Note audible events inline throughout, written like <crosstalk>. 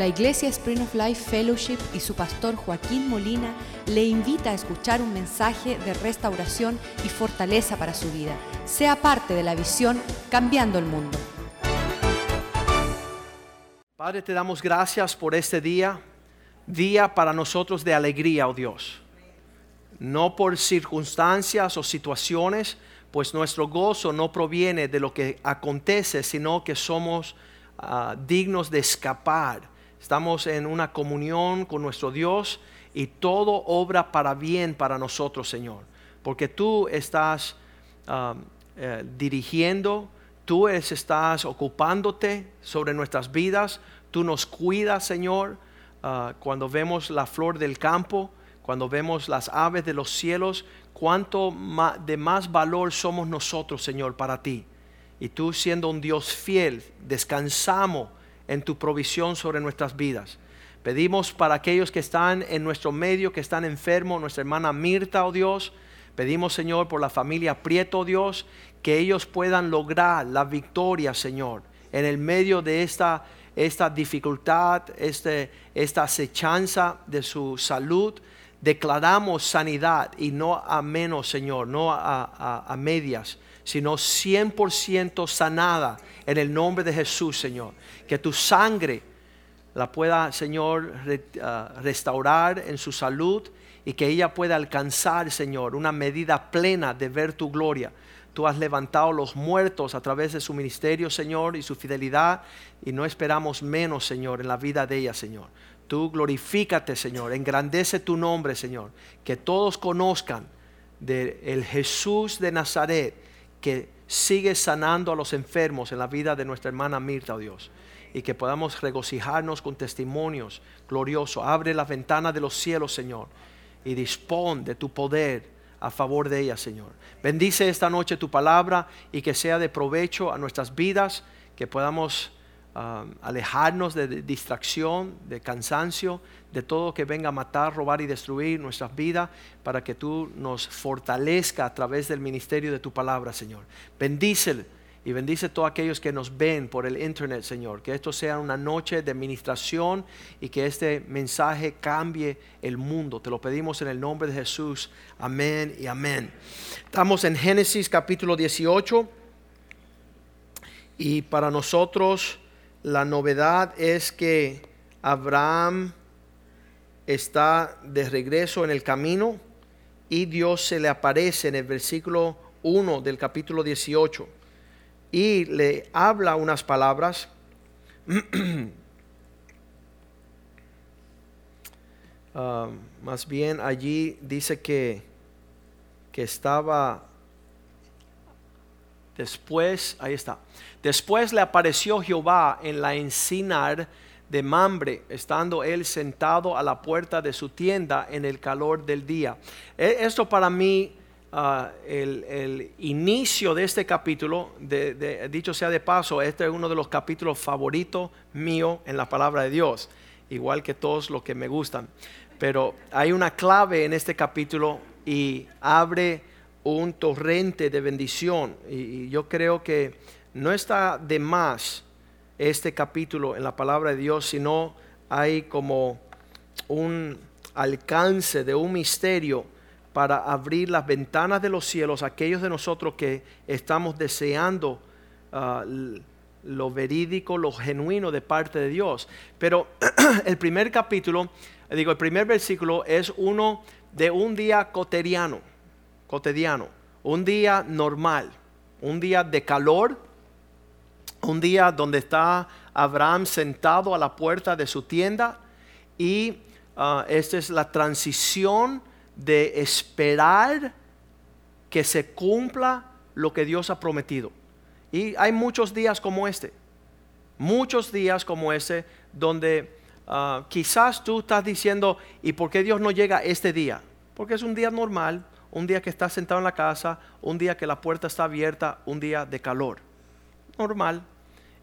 La Iglesia Spring of Life Fellowship y su pastor Joaquín Molina le invita a escuchar un mensaje de restauración y fortaleza para su vida. Sea parte de la visión Cambiando el Mundo. Padre, te damos gracias por este día, día para nosotros de alegría, oh Dios. No por circunstancias o situaciones, pues nuestro gozo no proviene de lo que acontece, sino que somos ah, dignos de escapar. Estamos en una comunión con nuestro Dios y todo obra para bien para nosotros, Señor. Porque tú estás ah, eh, dirigiendo, tú estás ocupándote sobre nuestras vidas, tú nos cuidas, Señor, ah, cuando vemos la flor del campo, cuando vemos las aves de los cielos, cuánto de más valor somos nosotros, Señor, para ti. Y tú siendo un Dios fiel, descansamos en tu provisión sobre nuestras vidas. Pedimos para aquellos que están en nuestro medio, que están enfermos, nuestra hermana Mirta, oh Dios. Pedimos, Señor, por la familia Prieto, oh Dios, que ellos puedan lograr la victoria, Señor, en el medio de esta, esta dificultad, este, esta acechanza de su salud declaramos sanidad y no a menos, Señor, no a, medias, sino 100% sanada en el nombre de Jesús, Señor. Que tu sangre la pueda, Señor, ah, restaurar en su salud y que ella pueda alcanzar, Señor, una medida plena de ver tu gloria. Tú has levantado los muertos a través de su ministerio, Señor, y su fidelidad, y no esperamos menos, Señor, en la vida de ella, Señor. Tú glorifícate, Señor, engrandece tu nombre, Señor. Que todos conozcan del el Jesús de Nazaret que sigue sanando a los enfermos en la vida de nuestra hermana Mirta, oh Dios. Y que podamos regocijarnos con testimonios gloriosos. Abre la ventana de los cielos, Señor, y dispón de tu poder a favor de ella, Señor. Bendice esta noche tu palabra y que sea de provecho a nuestras vidas, que podamos Um, alejarnos de, distracción, de cansancio, de todo que venga a matar, robar y destruir nuestras vidas, para que tú nos fortalezca a través del ministerio de tu palabra, Señor. Bendícele y bendice a todos aquellos que nos ven por el internet, Señor. Que esto sea una noche de ministración y que este mensaje cambie el mundo. Te lo pedimos en el nombre de Jesús. Amén y amén. Estamos en Génesis capítulo 18 y para nosotros la novedad es que Abraham está de regreso en el camino y Dios se le aparece en el versículo 1 del capítulo 18 y le habla unas palabras. <clears throat> Ah, más bien allí dice que, que estaba después, ahí está, Después le apareció Jehová en la encinar de Mambre, estando él sentado a la puerta de su tienda en el calor del día. E, esto para mí, ah, el, inicio de este capítulo, dicho sea de paso, este es uno de los capítulos favoritos mío en la palabra de Dios, igual que todos los que me gustan. Pero hay una clave en este capítulo y abre un torrente de bendición. y yo creo que no está de más este capítulo en la palabra de Dios, sino hay como un alcance de un misterio para abrir las ventanas de los cielos a aquellos de nosotros que estamos deseando ah, lo verídico, lo genuino de parte de Dios. Pero <clears throat> el primer capítulo, digo, el primer versículo es uno de un día cotidiano, cotidiano, un día normal, un día de calor, un día donde está Abraham sentado a la puerta de su tienda y ah, esta es la transición de esperar que se cumpla lo que Dios ha prometido. Y hay muchos días como este, muchos días como este, donde ah, quizás tú estás diciendo, ¿y por qué Dios no llega este día? Porque es un día normal, un día que estás sentado en la casa, un día que la puerta está abierta, un día de calor normal.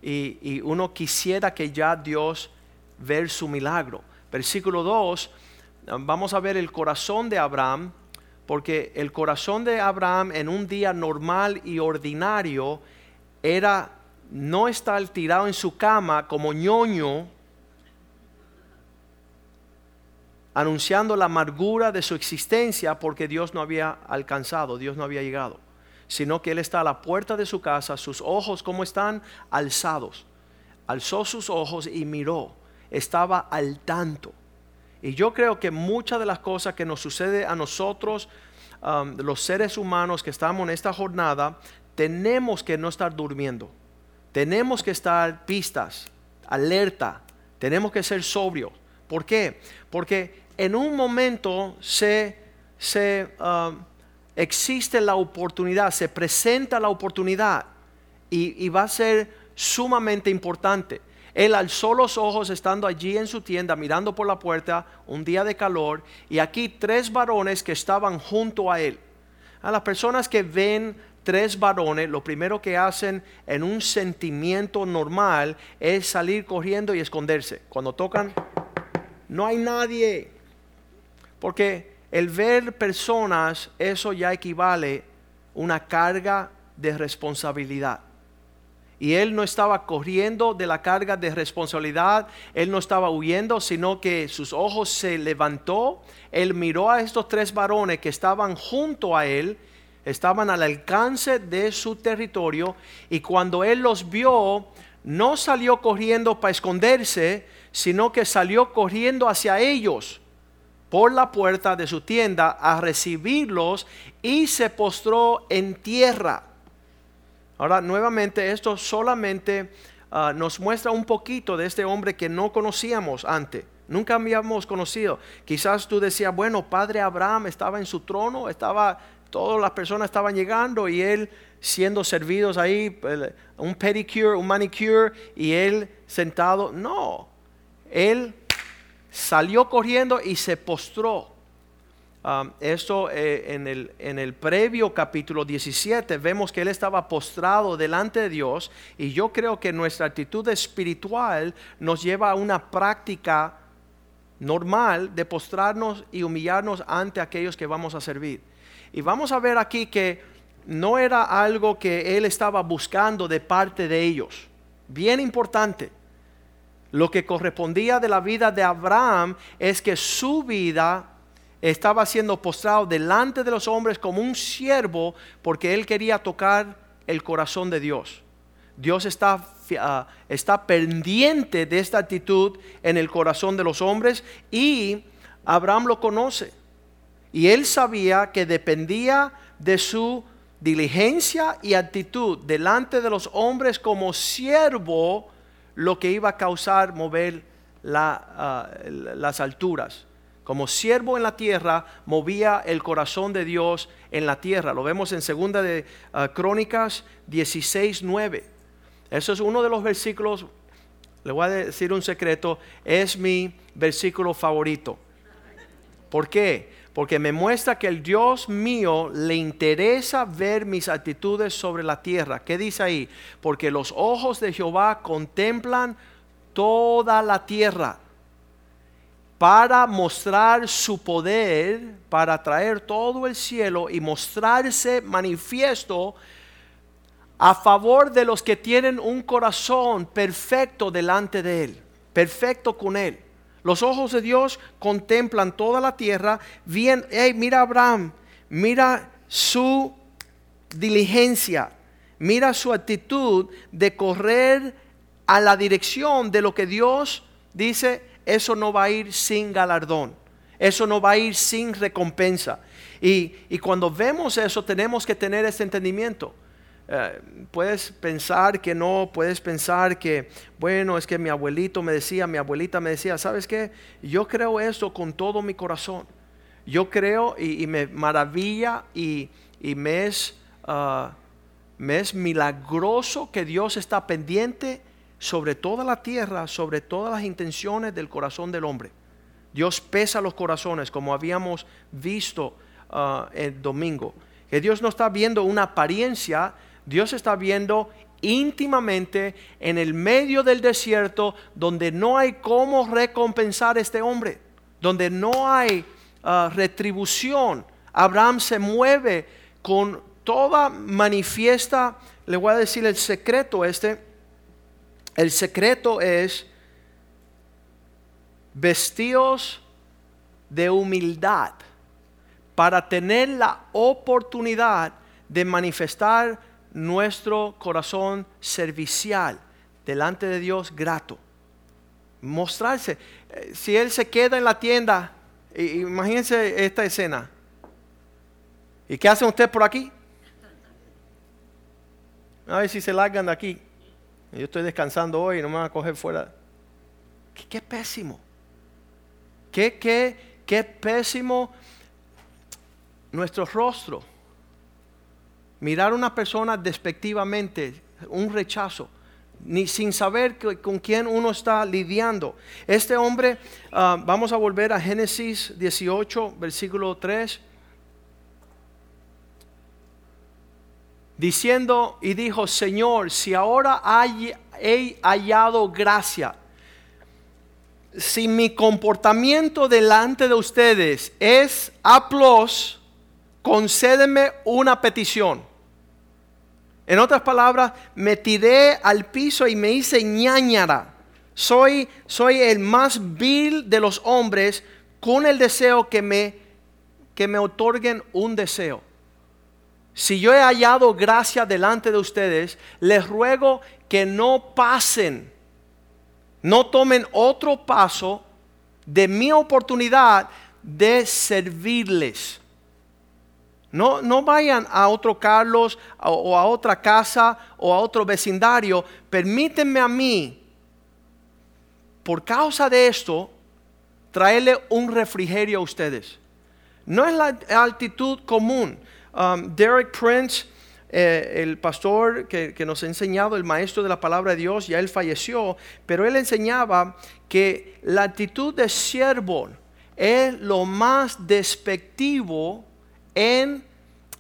Y, uno quisiera que ya Dios ver su milagro. Versículo 2, vamos a ver el corazón de Abraham, porque el corazón de Abraham en un día normal y ordinario era no estar tirado en su cama como ñoño anunciando la amargura de su existencia porque Dios no había alcanzado, Dios no había llegado, sino que Él está a la puerta de su casa, sus ojos como están alzados. Alzó sus ojos y miró, estaba al tanto. Y yo creo que muchas de las cosas que nos sucede a nosotros, um, los seres humanos que estamos en esta jornada, tenemos que no estar durmiendo. Tenemos que estar pistas, alerta. Tenemos que ser sobrios. ¿Por qué? Porque en un momento se, se um, existe la oportunidad, se presenta la oportunidad y, y va a ser sumamente importante. Él alzó los ojos estando allí en su tienda, mirando por la puerta, un día de calor, y aquí tres varones que estaban junto a él. A las personas que ven tres varones, lo primero que hacen en un sentimiento normal es salir corriendo y esconderse. Cuando tocan, no hay nadie. Porque el ver personas, eso ya equivale una carga de responsabilidad. Y él no estaba corriendo de la carga de responsabilidad, él no estaba huyendo, sino que sus ojos se levantó, él miró a estos tres varones que estaban junto a él, estaban al alcance de su territorio, y cuando él los vio, no salió corriendo para esconderse, sino que salió corriendo hacia ellos por la puerta de su tienda a recibirlos y se postró en tierra. Ahora, nuevamente, esto solamente ah, nos muestra un poquito de este hombre que no conocíamos antes. Nunca habíamos conocido. Quizás tú decías, bueno, padre Abraham estaba en su trono, estaba, todas las personas estaban llegando y él siendo servidos ahí, un pedicure, un manicure, y él sentado. No, él salió corriendo y se postró. Um, esto eh, en, el, en el previo capítulo 17 vemos que él estaba postrado delante de Dios y yo creo que nuestra actitud espiritual nos lleva a una práctica normal de postrarnos y humillarnos ante aquellos que vamos a servir. Y vamos a ver aquí que no era algo que él estaba buscando de parte de ellos. Bien importante. Lo que correspondía de la vida de Abraham es que su vida estaba siendo postrado delante de los hombres como un siervo porque él quería tocar el corazón de Dios. Dios está, ah, está pendiente de esta actitud en el corazón de los hombres y Abraham lo conoce. Y él sabía que dependía de su diligencia y actitud delante de los hombres como siervo lo que iba a causar mover ah, las alturas como siervo en la tierra, movía el corazón de Dios en la tierra. Lo vemos en segunda de ah, Crónicas 16, 9. Eso es uno de los versículos, le voy a decir un secreto, es mi versículo favorito. ¿Por qué? Porque me muestra que el Dios mío le interesa ver mis actitudes sobre la tierra. ¿Qué dice ahí? Porque los ojos de Jehová contemplan toda la tierra para mostrar su poder, para traer todo el cielo y mostrarse manifiesto a favor de los que tienen un corazón perfecto delante de Él, perfecto con Él. Los ojos de Dios contemplan toda la tierra, bien, hey, mira Abraham, mira su diligencia, mira su actitud de correr a la dirección de lo que Dios dice eso no va a ir sin galardón, eso no va a ir sin recompensa. Y, cuando vemos eso tenemos que tener ese entendimiento. Eh, puedes pensar que no, puedes pensar que, bueno, es que mi abuelito me decía, mi abuelita me decía, ¿sabes qué? Yo creo eso con todo mi corazón. Yo creo y, me maravilla y, me, es, me es milagroso que Dios está pendiente sobre toda la tierra, sobre todas las intenciones del corazón del hombre. Dios pesa los corazones, como habíamos visto uh, el domingo. Que Dios no está viendo una apariencia, Dios está viendo íntimamente en el medio del desierto donde no hay cómo recompensar a este hombre, donde no hay uh, retribución. Abraham se mueve con toda manifiesta, le voy a decir el secreto este, el secreto es vestidos de humildad para tener la oportunidad de manifestar nuestro corazón servicial delante de Dios grato. Mostrarse. Eh, si Él se queda en la tienda, imagínense esta escena. ¿Y qué hace usted por aquí? A ver si se largan de aquí. Yo estoy descansando hoy no me van a coger fuera. Qué, pésimo. Qué, qué, qué pésimo nuestro rostro. Mirar a una persona despectivamente, un rechazo, ni sin saber con quién uno está lidiando. Este hombre, ah, vamos a volver a Génesis 18, versículo 3. Diciendo y dijo, Señor, si ahora he hallado gracia, si mi comportamiento delante de ustedes es aplos, concédeme una petición. En otras palabras, me tiré al piso y me hice ñañara. Soy, soy el más vil de los hombres con el deseo que me, que me otorguen un deseo. Si yo he hallado gracia delante de ustedes, les ruego que no pasen, no tomen otro paso de mi oportunidad de servirles. No, no vayan a otro Carlos o a otra casa o a otro vecindario. Permítanme a mí, por causa de esto, traerle un refrigerio a ustedes. No es la actitud común. Um, Derek Prince, eh, el pastor que, que, nos ha enseñado, el maestro de la palabra de Dios, ya él falleció, pero él enseñaba que la actitud de siervo es lo más despectivo en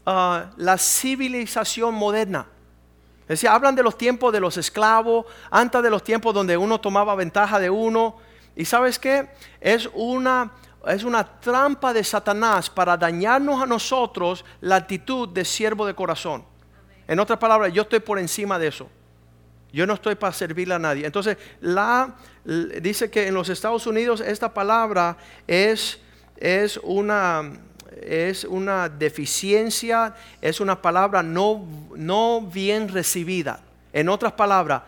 ah, la civilización moderna. Es decir, hablan de los tiempos de los esclavos, antes de los tiempos donde uno tomaba ventaja de uno. Y sabes qué? Es una, es una trampa de Satanás para dañarnos a nosotros la actitud de siervo de corazón. En otras palabras, yo estoy por encima de eso. Yo no estoy para servirle a nadie. Entonces, la, dice que en los Estados Unidos esta palabra es, es una, es una deficiencia, es una palabra no, no bien recibida. En otras palabras,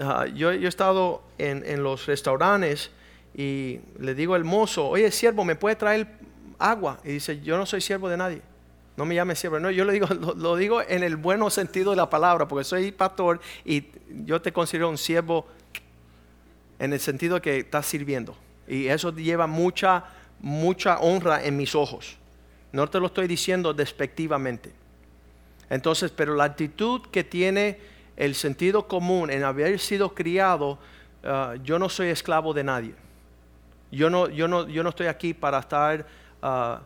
ah, yo, he estado en, los restaurantes y le digo al mozo, oye siervo, ¿me puede traer agua? Y dice, yo no soy siervo de nadie. No me llame siervo. No, yo le digo, <laughs> lo, lo digo en el buen sentido de la palabra, porque soy pastor y yo te considero un siervo en el sentido que estás sirviendo. Y eso lleva mucha, mucha honra en mis ojos. No te lo estoy diciendo despectivamente. Entonces, pero la actitud que tiene el sentido común en haber sido criado, ah, yo no soy esclavo de nadie. Yo no, yo no, yo no estoy aquí para estar ah,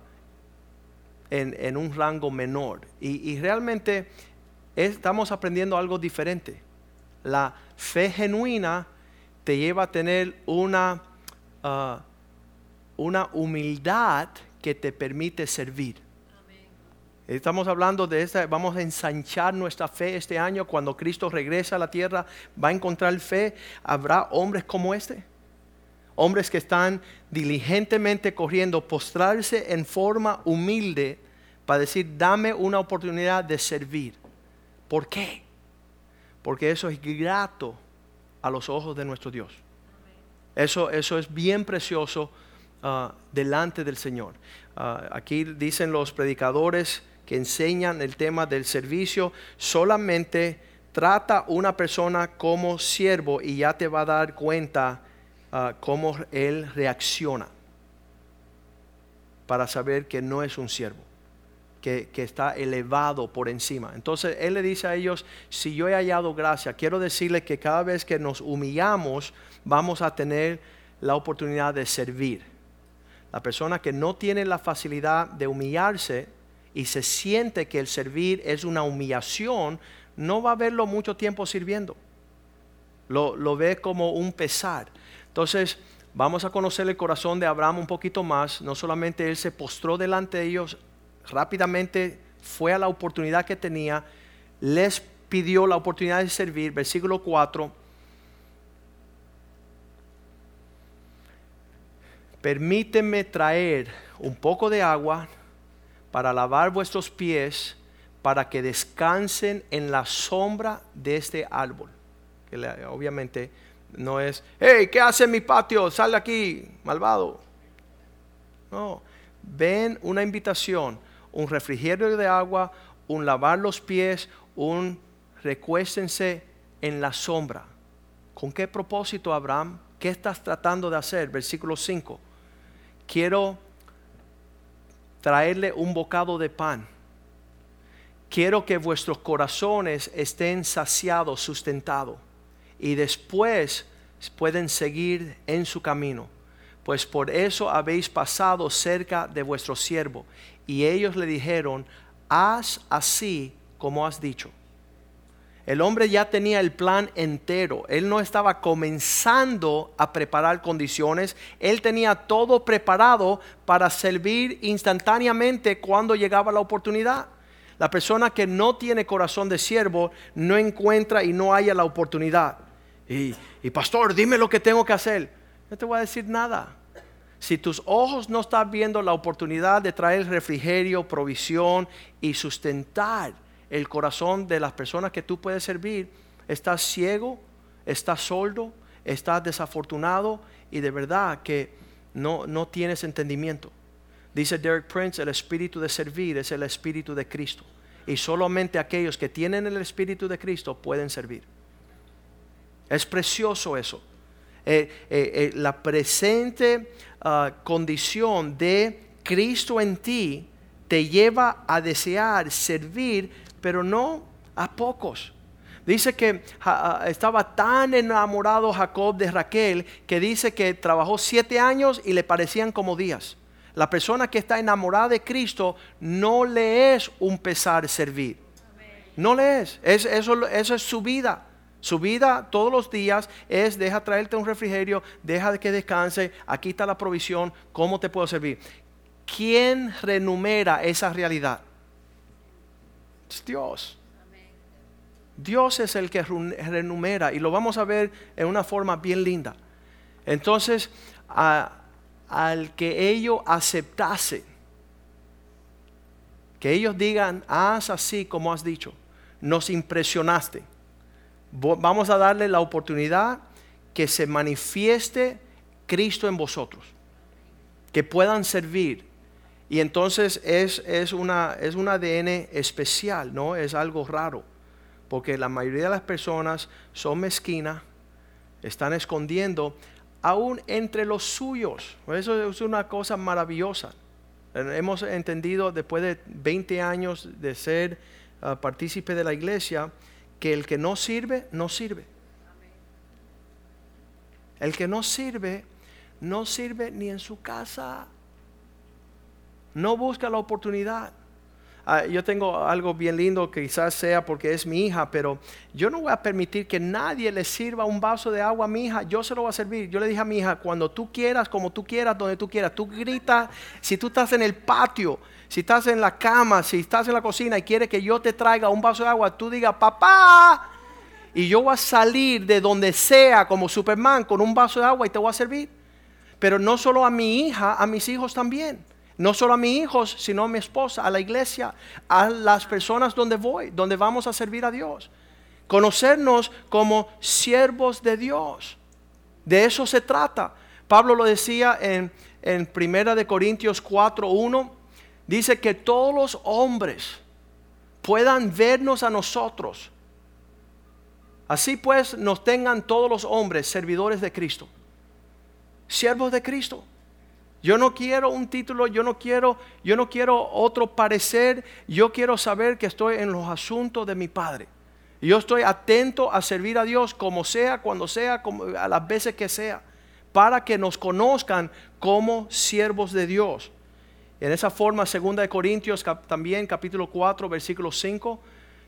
en, un rango menor. Y, realmente estamos aprendiendo algo diferente. La fe genuina te lleva a tener una, ah, una humildad que te permite servir. Estamos hablando de esta, vamos a ensanchar nuestra fe este año. Cuando Cristo regresa a la tierra, va a encontrar fe. ¿Habrá hombres como este? Hombres que están diligentemente corriendo, postrarse en forma humilde para decir, dame una oportunidad de servir. ¿Por qué? Porque eso es grato a los ojos de nuestro Dios. Eso, eso es bien precioso Ah, delante del Señor. Ah, aquí dicen los predicadores que enseñan el tema del servicio, solamente trata una persona como siervo y ya te va a dar cuenta uh, cómo él reacciona para saber que no es un siervo. Que, que, está elevado por encima. Entonces Él le dice a ellos, si yo he hallado gracia, quiero decirle que cada vez que nos humillamos, vamos a tener la oportunidad de servir. La persona que no tiene la facilidad de humillarse y se siente que el servir es una humillación, no va a verlo mucho tiempo sirviendo. Lo, ve como un pesar. Entonces, vamos a conocer el corazón de Abraham un poquito más. No solamente él se postró delante de ellos, rápidamente fue a la oportunidad que tenía, les pidió la oportunidad de servir. Versículo 4 permíteme traer un poco de agua para lavar vuestros pies, para que descansen en la sombra de este árbol. Que obviamente no es, hey, ¿qué hace en mi patio? Sal de aquí, malvado. No, ven una invitación, un refrigerio de agua, un lavar los pies, un recuéstense en la sombra. ¿Con qué propósito, Abraham? ¿Qué estás tratando de hacer? Versículo 5. Quiero traerle un bocado de pan. Quiero que vuestros corazones estén saciados, sustentados, y después pueden seguir en su camino. Pues por eso habéis pasado cerca de vuestro siervo. Y ellos le dijeron, haz así como has dicho. El hombre ya tenía el plan entero. Él no estaba comenzando a preparar condiciones. Él tenía todo preparado para servir instantáneamente cuando llegaba la oportunidad. La persona que no tiene corazón de siervo no encuentra y no haya la oportunidad. Y, y pastor, dime lo que tengo que hacer. No te voy a decir nada. Si tus ojos no están viendo la oportunidad de traer refrigerio, provisión y sustentar el corazón de las personas que tú puedes servir, estás ciego, estás sordo, estás desafortunado y de verdad que no, no tienes entendimiento. Dice Derek Prince, el espíritu de servir es el espíritu de Cristo. Y solamente aquellos que tienen el espíritu de Cristo pueden servir. Es precioso eso. Eh, eh, eh, la presente ah, condición de Cristo en ti te lleva a desear servir pero no a pocos. Dice que estaba tan enamorado Jacob de Raquel que dice que trabajó siete años y le parecían como días. La persona que está enamorada de Cristo no le es un pesar servir. No le es. eso, eso es su vida. Su vida todos los días es deja traerte un refrigerio, deja de que descanse, aquí está la provisión, ¿cómo te puedo servir? ¿Quién renumera esa realidad? Dios. Dios es el que renumera y lo vamos a ver en una forma bien linda. Entonces, al que ellos aceptase, que ellos digan, haz así como has dicho, nos impresionaste. Vamos a darle la oportunidad que se manifieste Cristo en vosotros, que puedan servir, y entonces es, es, una, es un ADN especial, ¿no? Es algo raro, porque la mayoría de las personas son mezquinas, están escondiendo, aún entre los suyos. Eso es una cosa maravillosa. Hemos entendido después de 20 años de ser ah, partícipe de la iglesia que el que no sirve, no sirve. El que no sirve, no sirve ni en su casa no busca la oportunidad. Ah, yo tengo algo bien lindo que quizás sea porque es mi hija, pero yo no voy a permitir que nadie le sirva un vaso de agua a mi hija. Yo se lo voy a servir. Yo le dije a mi hija, cuando tú quieras, como tú quieras, donde tú quieras, tú gritas. Si tú estás en el patio, si estás en la cama, si estás en la cocina y quieres que yo te traiga un vaso de agua, tú digas, papá. Y yo voy a salir de donde sea como Superman con un vaso de agua y te voy a servir. Pero no solo a mi hija, a mis hijos también. No solo a mis hijos, sino a mi esposa, a la iglesia, a las personas donde voy, donde vamos a servir a Dios. Conocernos como siervos de Dios. De eso se trata. Pablo lo decía en, en Primera de Corintios 4.1. Dice que todos los hombres puedan vernos a nosotros. Así pues nos tengan todos los hombres servidores de Cristo. Siervos de Cristo. Yo no quiero un título, yo no quiero, yo no quiero otro parecer, yo quiero saber que estoy en los asuntos de mi Padre. Yo estoy atento a servir a Dios como sea, cuando sea, como, a las veces que sea, para que nos conozcan como siervos de Dios. En esa forma, segunda de Corintios también, capítulo 4, versículo 5,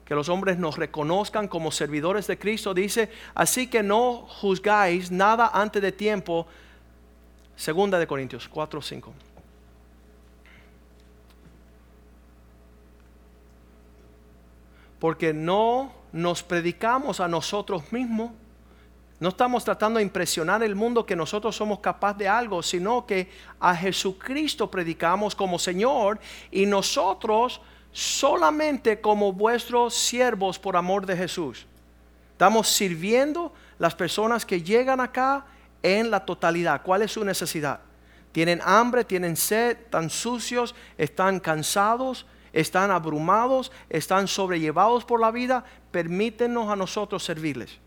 que los hombres nos reconozcan como servidores de Cristo, dice, así que no juzgáis nada antes de tiempo, Segunda de Corintios 4, 5. Porque no nos predicamos a nosotros mismos, No estamos tratando de impresionar el mundo que nosotros somos capaces de algo, sino que a Jesucristo predicamos como Señor y nosotros solamente como vuestros siervos por amor de Jesús. Estamos sirviendo las personas que llegan acá en la totalidad. ¿Cuál es su necesidad? Tienen hambre, tienen sed, están sucios, están cansados, están abrumados, están sobrellevados por la vida. Permítenos a nosotros servirles.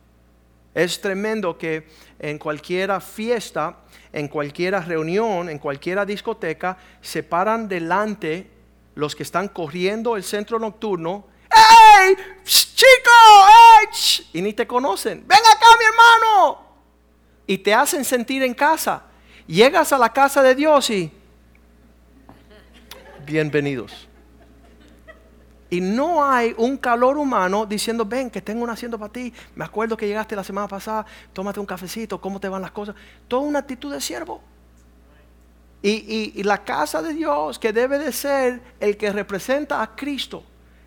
Es tremendo que en cualquiera fiesta, en cualquiera reunión, en cualquiera discoteca, se paran delante los que están corriendo el centro nocturno. ¡Ey! ¡Chico! ¡Ey! Y ni te conocen. ¡Ven acá, mi hermano! Y te hacen sentir en casa. Llegas a la casa de Dios y... Bienvenidos. Y no hay un calor humano diciendo, ven, que tengo un asiento para ti. Me acuerdo que llegaste la semana pasada, tómate un cafecito, cómo te van las cosas. Toda una actitud de siervo. Y, la casa de Dios, que debe de ser el que representa a Cristo,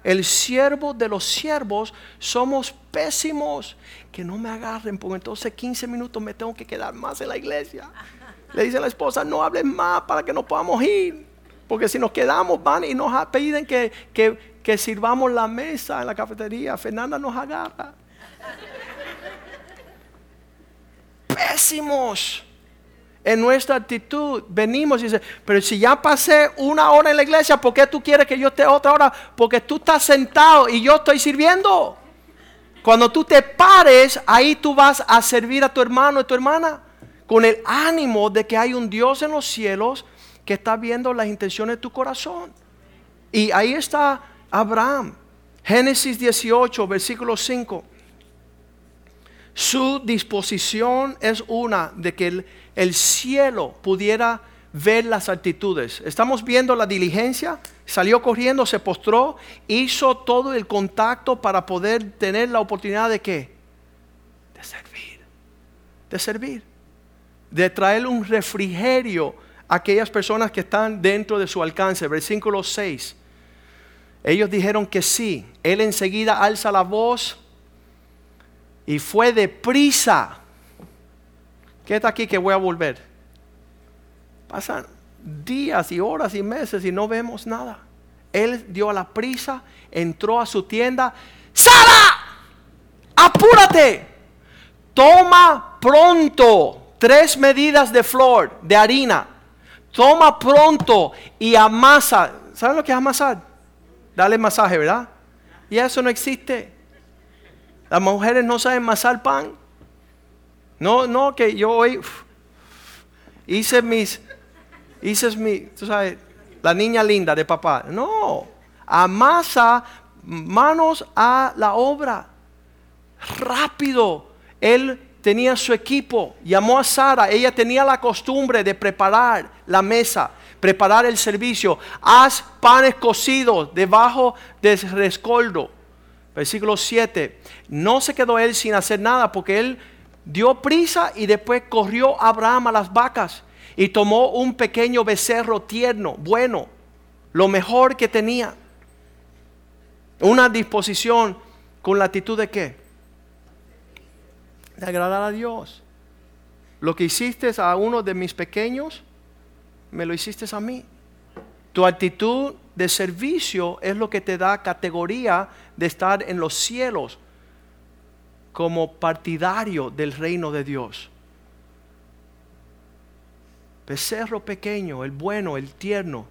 el siervo de los siervos, somos pésimos. Que no me agarren, porque entonces 15 minutos me tengo que quedar más en la iglesia. Le dice la esposa, no hables más para que no podamos ir. Porque si nos quedamos, van y nos piden que, que que sirvamos la mesa en la cafetería. Fernanda nos agarra. Pésimos en nuestra actitud. Venimos y dice, pero si ya pasé una hora en la iglesia, ¿por qué tú quieres que yo esté otra hora? Porque tú estás sentado y yo estoy sirviendo. Cuando tú te pares, ahí tú vas a servir a tu hermano y tu hermana. Con el ánimo de que hay un Dios en los cielos que está viendo las intenciones de tu corazón. Y ahí está Abraham. Génesis 18, versículo 5. Su disposición es una de que el, cielo pudiera ver las actitudes. Estamos viendo la diligencia, salió corriendo, se postró, hizo todo el contacto para poder tener la oportunidad de qué? De servir, de servir, de traer un refrigerio a aquellas personas que están dentro de su alcance. Versículo 6. Ellos dijeron que sí. Él enseguida alza la voz y fue deprisa. Está aquí que voy a volver. Pasan días y horas y meses y no vemos nada. Él dio a la prisa, entró a su tienda. ¡Sara! ¡Apúrate! Toma pronto tres medidas de flor, de harina. Toma pronto y amasa. ¿Saben lo que es amasar? dale masaje, ¿verdad? Y eso no existe. Las mujeres no saben masar pan. No, no, que yo hoy hice mis, hice mi, tú sabes, la niña linda de papá. No, amasa manos a la obra. Rápido. Él tenía su equipo, llamó a Sara, ella tenía la costumbre de preparar la mesa preparar el servicio. Haz panes cocidos debajo del rescoldo. Versículo 7. No se quedó él sin hacer nada porque él dio prisa y después corrió Abraham a las vacas y tomó un pequeño becerro tierno, bueno, lo mejor que tenía. Una disposición con la actitud de qué? De agradar a Dios. Lo que hiciste a uno de mis pequeños, me lo hiciste a mí. Tu actitud de servicio es lo que te da categoría de estar en los cielos como partidario del reino de Dios. Becerro pequeño, el bueno, el tierno,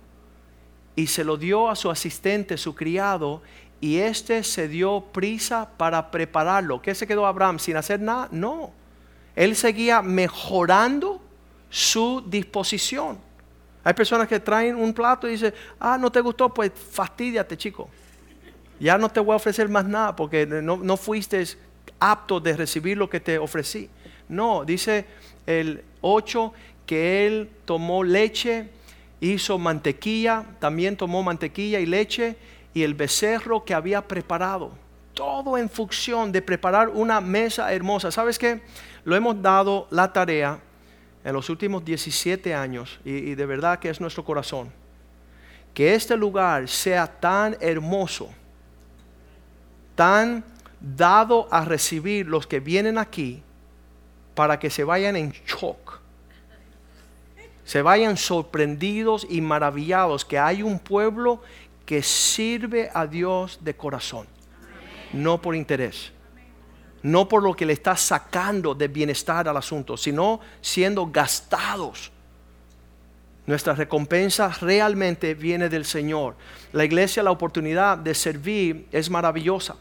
y se lo dio a su asistente, su criado, y éste se dio prisa para prepararlo. ¿Qué se quedó Abraham sin hacer nada? No. Él seguía mejorando su disposición. Hay personas que traen un plato y dicen, ah, no te gustó, pues fastidiate, chico. Ya no te voy a ofrecer más nada porque no, no fuiste apto de recibir lo que te ofrecí. No, dice el 8 que él tomó leche, hizo mantequilla, también tomó mantequilla y leche y el becerro que había preparado. Todo en función de preparar una mesa hermosa. ¿Sabes qué? Lo hemos dado la tarea en los últimos 17 años, y, de verdad que es nuestro corazón, que este lugar sea tan hermoso, tan dado a recibir los que vienen aquí, para que se vayan en shock. Se vayan sorprendidos y maravillados que hay un pueblo que sirve a Dios de corazón, no por interés, no por lo que le está sacando de bienestar al asunto, sino siendo gastados. Nuestra recompensa realmente viene del Señor. La iglesia, la oportunidad de servir es maravillosa.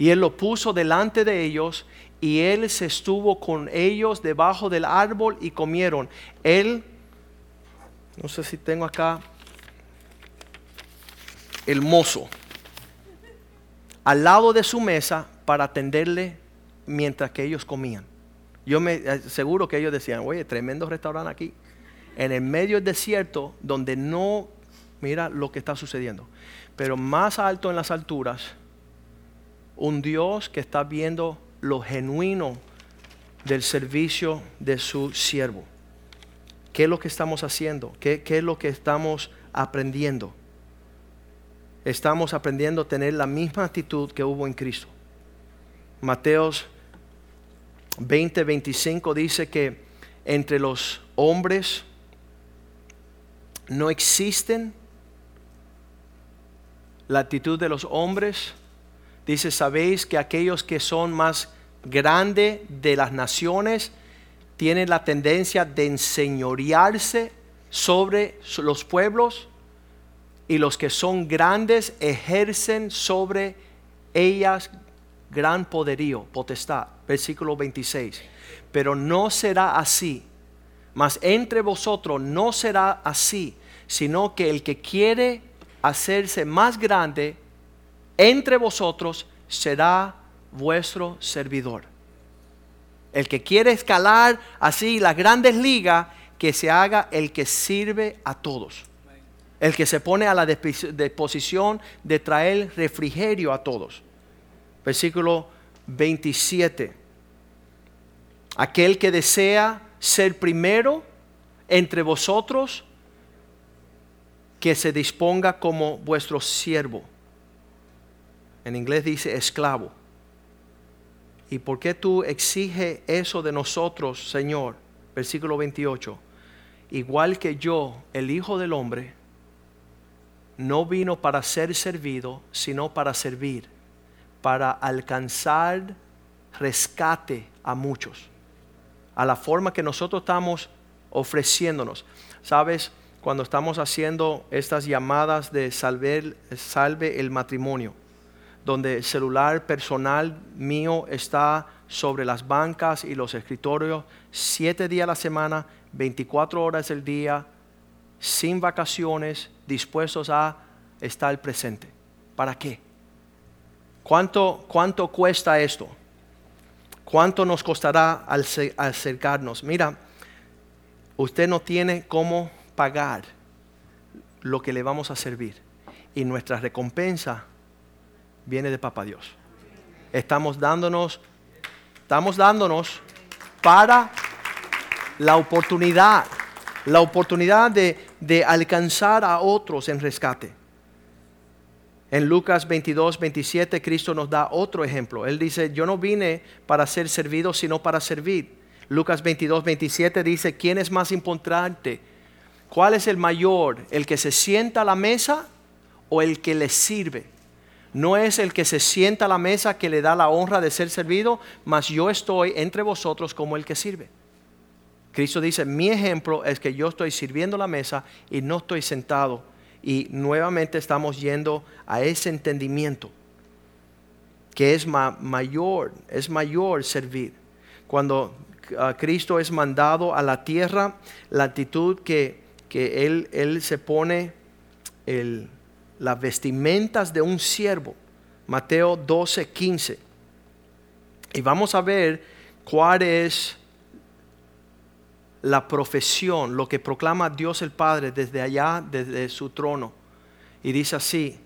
Y Él lo puso delante de ellos y Él se estuvo con ellos debajo del árbol y comieron. Él, no sé si tengo acá, el mozo, al lado de su mesa para atenderle mientras que ellos comían. Yo me eh, seguro que ellos decían, oye, tremendo restaurante aquí, en el medio del desierto, donde no, mira lo que está sucediendo, pero más alto en las alturas un Dios que está viendo lo genuino del servicio de su siervo. ¿Qué es lo que estamos haciendo? ¿Qué, es lo que estamos aprendiendo? Estamos aprendiendo a tener la misma actitud que hubo en Cristo. Mateos 20, 25 dice que entre los hombres no existen la actitud de los hombres Dice, sabéis que aquellos que son más grandes de las naciones tienen la tendencia de enseñorearse sobre los pueblos y los que son grandes ejercen sobre ellas gran poderío, potestad. Versículo 26. Pero no será así, mas entre vosotros no será así, sino que el que quiere hacerse más grande entre vosotros será vuestro servidor. El que quiere escalar así las grandes ligas, que se haga el que sirve a todos. El que se pone a la disposición de traer refrigerio a todos. Versículo 27. Aquel que desea ser primero entre vosotros, que se disponga como vuestro siervo en inglés dice esclavo. ¿Y por qué tú exiges eso de nosotros, Señor? Versículo 28. Igual que yo, el Hijo del Hombre, no vino para ser servido, sino para servir, para alcanzar rescate a muchos, a la forma que nosotros estamos ofreciéndonos. ¿Sabes? Cuando estamos haciendo estas llamadas de salve, salve el matrimonio, donde el celular personal mío está sobre las bancas y los escritorios siete días a la semana, 24 horas al día, sin vacaciones, dispuestos a estar presente. ¿Para qué? ¿Cuánto, cuánto cuesta esto? ¿Cuánto nos costará acercarnos? Mira, usted no tiene cómo pagar lo que le vamos a servir. Y nuestra recompensa viene de Papá Dios. Estamos dándonos, estamos dándonos para la oportunidad, la oportunidad de, de alcanzar a otros en rescate. En Lucas 22, 27, Cristo nos da otro ejemplo. Él dice, yo no vine para ser servido, sino para servir. Lucas 22, 27 dice, ¿quién es más importante? ¿Cuál es el mayor? ¿El que se sienta a la mesa o el que le sirve? No es el que se sienta a la mesa que le da la honra de ser servido, mas yo estoy entre vosotros como el que sirve. Cristo dice, mi ejemplo es que yo estoy sirviendo la mesa y no estoy sentado. Y nuevamente estamos yendo a ese entendimiento que es mayor, es mayor servir. Cuando ah, Cristo es mandado a la tierra, la actitud que, él, él se pone el las vestimentas de un siervo. Mateo 12, 15. Y vamos a ver cuál es la profesión, lo que proclama Dios el Padre desde allá, desde su trono. Y dice así,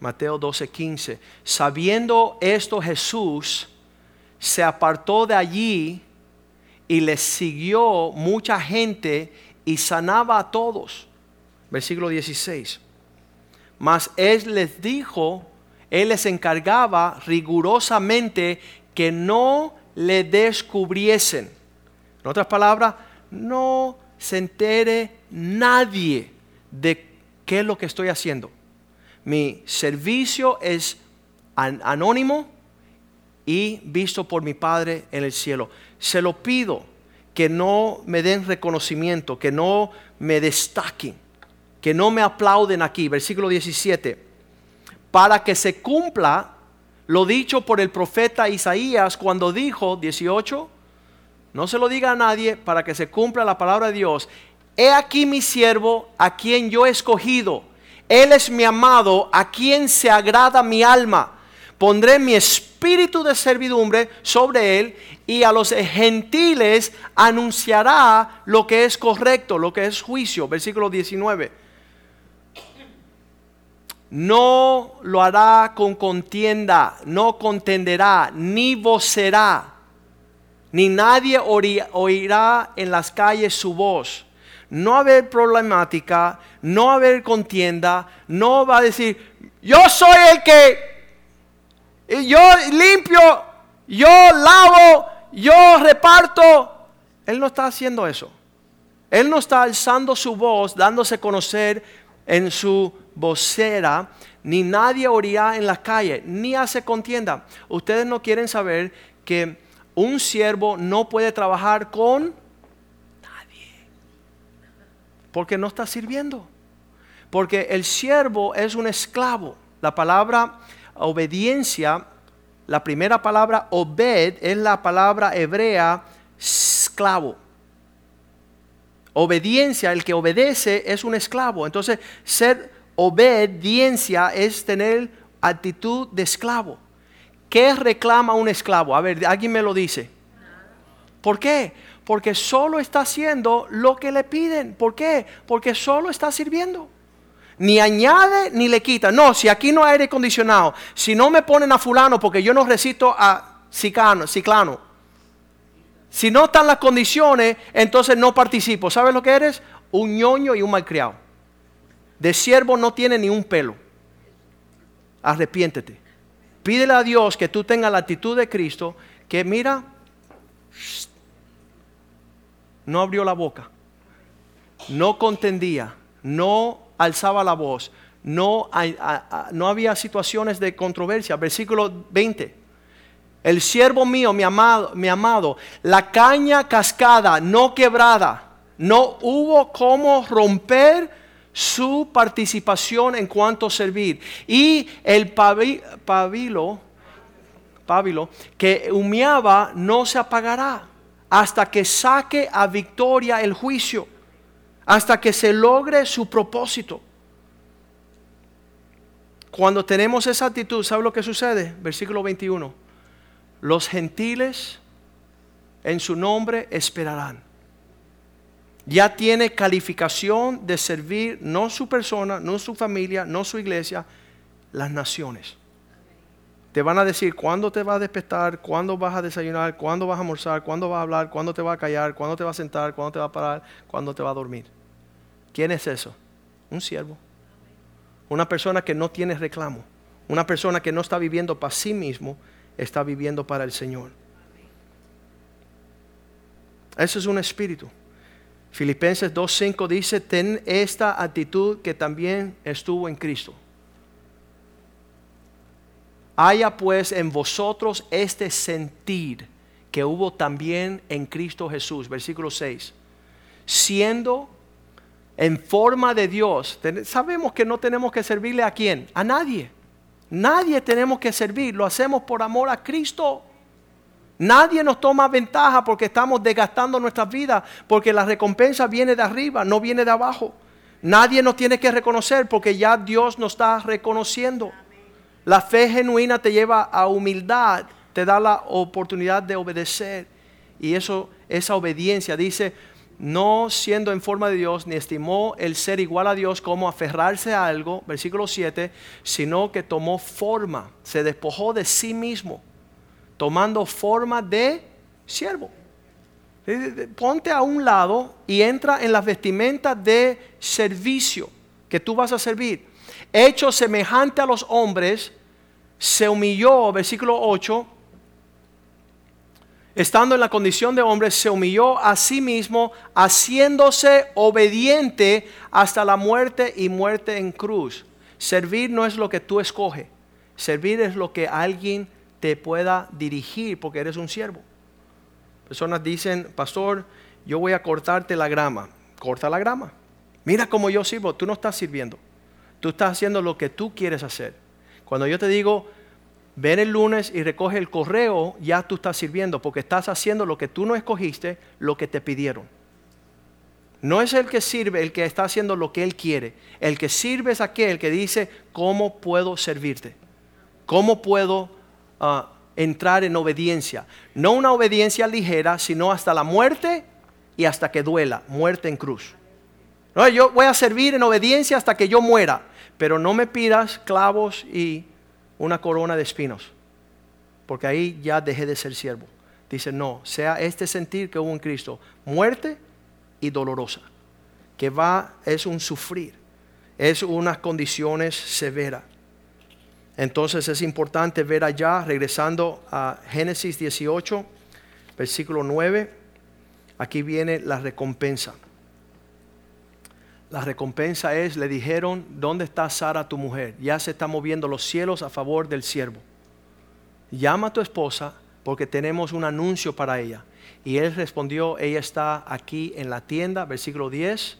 Mateo 12, 15, sabiendo esto Jesús se apartó de allí y le siguió mucha gente y sanaba a todos. Versículo 16. Mas él les dijo, él les encargaba rigurosamente que no le descubriesen. En otras palabras, no se entere nadie de qué es lo que estoy haciendo. Mi servicio es anónimo y visto por mi Padre en el cielo. Se lo pido que no me den reconocimiento, que no me destaquen, que no me aplauden aquí. Versículo 17. Para que se cumpla lo dicho por el profeta Isaías cuando dijo, 18, no se lo diga a nadie para que se cumpla la palabra de Dios. He aquí mi siervo a quien yo he escogido. Él es mi amado, a quien se agrada mi alma. Pondré mi espíritu de servidumbre sobre él y a los gentiles anunciará lo que es correcto, lo que es juicio. Versículo 19. No lo hará con contienda, no contenderá, ni vocerá, ni nadie oirá en las calles su voz. No haber problemática, no haber contienda, no va a decir, yo soy el que yo limpio, yo lavo, yo reparto. Él no está haciendo eso. Él no está alzando su voz, dándose conocer en su vocera, ni nadie oirá en la calle, ni hace contienda. Ustedes no quieren saber que un siervo no puede trabajar con nadie, porque no está sirviendo. Porque el siervo es un esclavo. La palabra obediencia, la primera palabra obed es la palabra hebrea esclavo. Obediencia, el que obedece es un esclavo. Entonces, ser obediencia es tener actitud de esclavo. ¿Qué reclama un esclavo? A ver, alguien me lo dice. ¿Por qué? Porque solo está haciendo lo que le piden. ¿Por qué? Porque solo está sirviendo ni añade ni le quita. No, si aquí no hay aire acondicionado, si no me ponen a fulano porque yo no recito a ciclano, ciclano. Si no están las condiciones, entonces no participo. ¿Sabes lo que eres? Un ñoño y un malcriado. De siervo no tiene ni un pelo. Arrepiéntete. Pídele a Dios que tú tengas la actitud de Cristo, que mira, no abrió la boca, no contendía, no alzaba la voz. No, no había situaciones de controversia. Versículo 20. El siervo mío, mi amado, mi amado, la caña cascada, no quebrada, no hubo cómo romper su participación en cuanto a servir. Y el pabilo, pabilo que humeaba no se apagará hasta que saque a victoria el juicio hasta que se logre su propósito. Cuando tenemos esa actitud, ¿sabe lo que sucede? Versículo 21. Los gentiles en su nombre esperarán. Ya tiene calificación de servir no su persona, no su familia, no su iglesia, las naciones. Te van a decir cuándo te vas a despertar, cuándo vas a desayunar, cuándo vas a almorzar, cuándo vas a hablar, cuándo te vas a callar, cuándo te vas a sentar, cuándo te vas a parar, cuándo te vas a dormir. ¿Quién es eso? Un siervo. Una persona que no tiene reclamo. Una persona que no está viviendo para sí mismo, está viviendo para el Señor. Eso es un espíritu. Filipenses 2.5 dice, ten esta actitud que también estuvo en Cristo. Haya pues en vosotros este sentir que hubo también en Cristo Jesús. Versículo 6. Siendo en forma de Dios, sabemos que no tenemos que servirle a quién, a nadie. Nadie tenemos que servir, lo hacemos por amor a Cristo. Nadie nos toma ventaja porque estamos desgastando nuestras vidas, porque la recompensa viene de arriba, no viene de abajo. Nadie nos tiene que reconocer porque ya Dios nos está reconociendo. La fe genuina te lleva a humildad, te da la oportunidad de obedecer. Y eso, esa obediencia, dice, no siendo en forma de Dios, ni estimó el ser igual a Dios como aferrarse a algo, versículo 7, sino que tomó forma, se despojó de sí mismo, tomando forma de siervo. Ponte a un lado y entra en las vestimentas de servicio que tú vas a servir. Hecho semejante a los hombres, se humilló, versículo 8, estando en la condición de hombre, se humilló a sí mismo, haciéndose obediente hasta la muerte y muerte en cruz. Servir no es lo que tú escoges, servir es lo que alguien te pueda dirigir porque eres un siervo. Personas dicen, pastor, yo voy a cortarte la grama. Corta la grama. Mira cómo yo sirvo. Tú no estás sirviendo. Tú estás haciendo lo que tú quieres hacer. Cuando yo te digo, ven el lunes y recoge el correo, ya tú estás sirviendo porque estás haciendo lo que tú no escogiste, lo que te pidieron. No es el que sirve el que está haciendo lo que él quiere. El que sirve es aquel que dice, ¿cómo puedo servirte? ¿Cómo puedo entrar en obediencia? No una obediencia ligera, sino hasta la muerte y hasta que duela, muerte en cruz. No, yo voy a servir en obediencia hasta que yo muera, pero no me pidas clavos y una corona de espinos, porque ahí ya dejé de ser siervo. Dice, no, sea este sentir que hubo en Cristo, muerte y dolorosa, que va, es un sufrir, es unas condiciones severas. Entonces es importante ver allá, regresando a Génesis 18, versículo 9, aquí viene la recompensa. La recompensa es, le dijeron, ¿dónde está Sara tu mujer? Ya se están moviendo los cielos a favor del siervo. Llama a tu esposa porque tenemos un anuncio para ella. Y él respondió, ella está aquí en la tienda, versículo 10.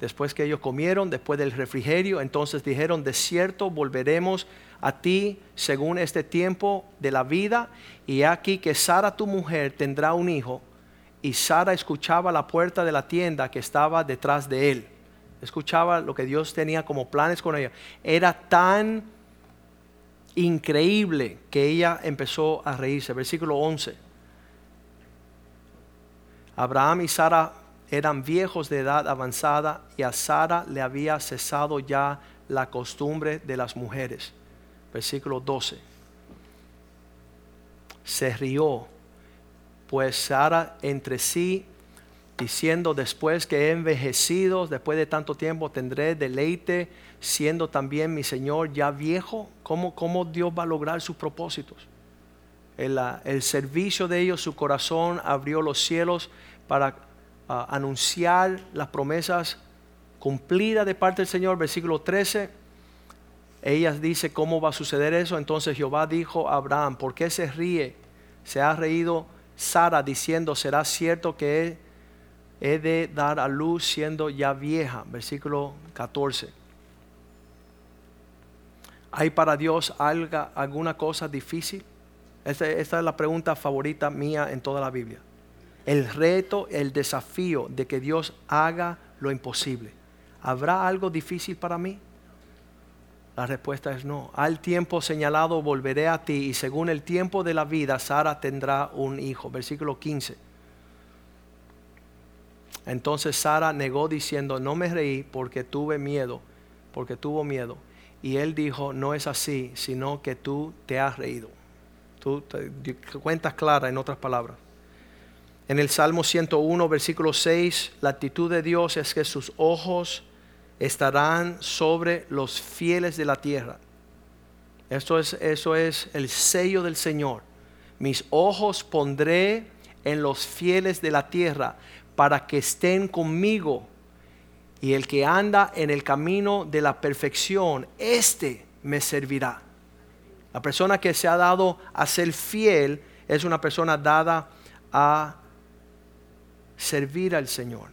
Después que ellos comieron, después del refrigerio, entonces dijeron, de cierto volveremos a ti según este tiempo de la vida. Y aquí que Sara tu mujer tendrá un hijo. Y Sara escuchaba la puerta de la tienda que estaba detrás de él. Escuchaba lo que Dios tenía como planes con ella. Era tan increíble que ella empezó a reírse. Versículo 11. Abraham y Sara eran viejos de edad avanzada y a Sara le había cesado ya la costumbre de las mujeres. Versículo 12. Se rió, pues Sara entre sí, diciendo, después que he envejecido, después de tanto tiempo, tendré deleite, siendo también mi Señor ya viejo. ¿Cómo, cómo Dios va a lograr sus propósitos? El, servicio de ellos, su corazón abrió los cielos para anunciar las promesas cumplidas de parte del Señor. Versículo 13. Ella dice cómo va a suceder eso. Entonces Jehová dijo a Abraham, ¿por qué se ríe? Se ha reído Sara diciendo, ¿será cierto que he, de dar a luz siendo ya vieja? Versículo 14. ¿Hay para Dios alguna cosa difícil? esta es la pregunta favorita mía en toda la Biblia el reto, el desafío de que Dios haga lo imposible. ¿Habrá algo difícil para mí? La respuesta es no. Al tiempo señalado volveré a ti y según el tiempo de la vida Sara tendrá un hijo. Versículo 15. Entonces Sara negó diciendo, no me reí porque tuve miedo, porque tuvo miedo. Y él dijo, no es así, sino que tú te has reído. Tú te, cuentas clara en otras palabras. En el Salmo 101, versículo 6, la actitud de Dios es que sus ojos estarán sobre los fieles de la tierra. Esto es, eso es el sello del Señor. Mis ojos pondré en los fieles de la tierra para que estén conmigo. Y el que anda en el camino de la perfección, éste me servirá. La persona que se ha dado a ser fiel es una persona dada a servir al Señor.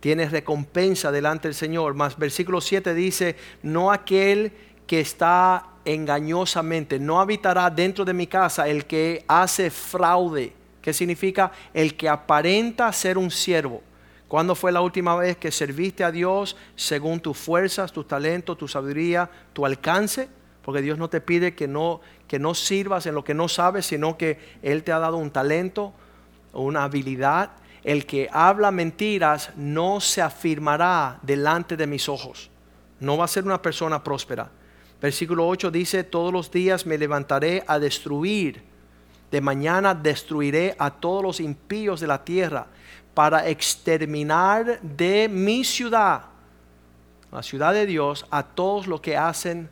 Tienes recompensa delante del Señor. Más versículo 7 dice, no aquel que está engañosamente, no habitará dentro de mi casa el que hace fraude. ¿Qué significa? El que aparenta ser un siervo. ¿Cuándo fue la última vez que serviste a Dios según tus fuerzas, tus talentos, tu sabiduría, tu alcance? Porque Dios no te pide que no, que no sirvas en lo que no sabes, sino que Él te ha dado un talento una habilidad el que habla mentiras no se afirmará delante de mis ojos. No va a ser una persona próspera. Versículo 8 dice, todos los días me levantaré a destruir. De mañana destruiré a todos los impíos de la tierra para exterminar de mi ciudad, la ciudad de Dios, a todos los que hacen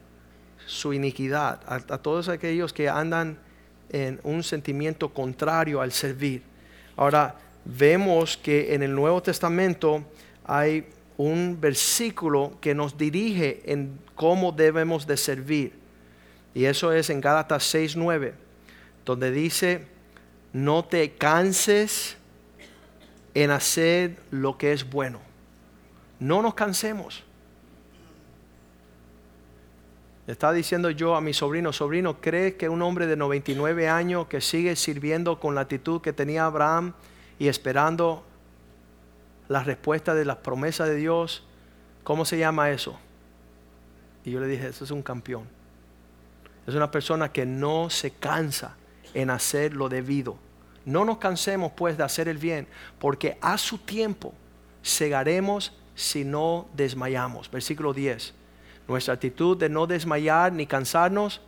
su iniquidad, a, todos aquellos que andan en un sentimiento contrario al servir. Ahora, vemos que en el Nuevo Testamento hay un versículo que nos dirige en cómo debemos de servir. Y eso es en Gálatas 6:9, donde dice, no te canses en hacer lo que es bueno. No nos cansemos. Está diciendo yo a mi sobrino, sobrino, ¿crees que un hombre de 99 años que sigue sirviendo con la actitud que tenía Abraham y esperando la respuesta de las promesas de Dios, ¿cómo se llama eso? Y yo le dije, eso es un campeón. Es una persona que no se cansa en hacer lo debido. No nos cansemos pues de hacer el bien, porque a su tiempo segaremos si no desmayamos. Versículo 10. Nuestra actitud de no desmayar ni cansarnos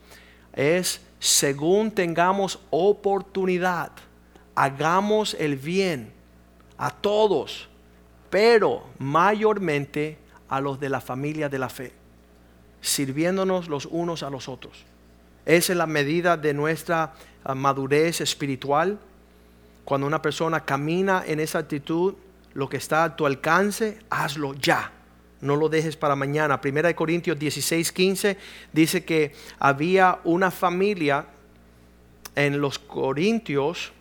es según tengamos oportunidad, hagamos el bien a todos, pero mayormente a los de la familia de la fe, sirviéndonos los unos a los otros. Esa es la medida de nuestra ah, madurez espiritual. Cuando una persona camina en esa actitud, lo que está a tu alcance, hazlo ya no lo dejes para mañana. Primera de Corintios 16, 15 dice que había una familia en los Corintios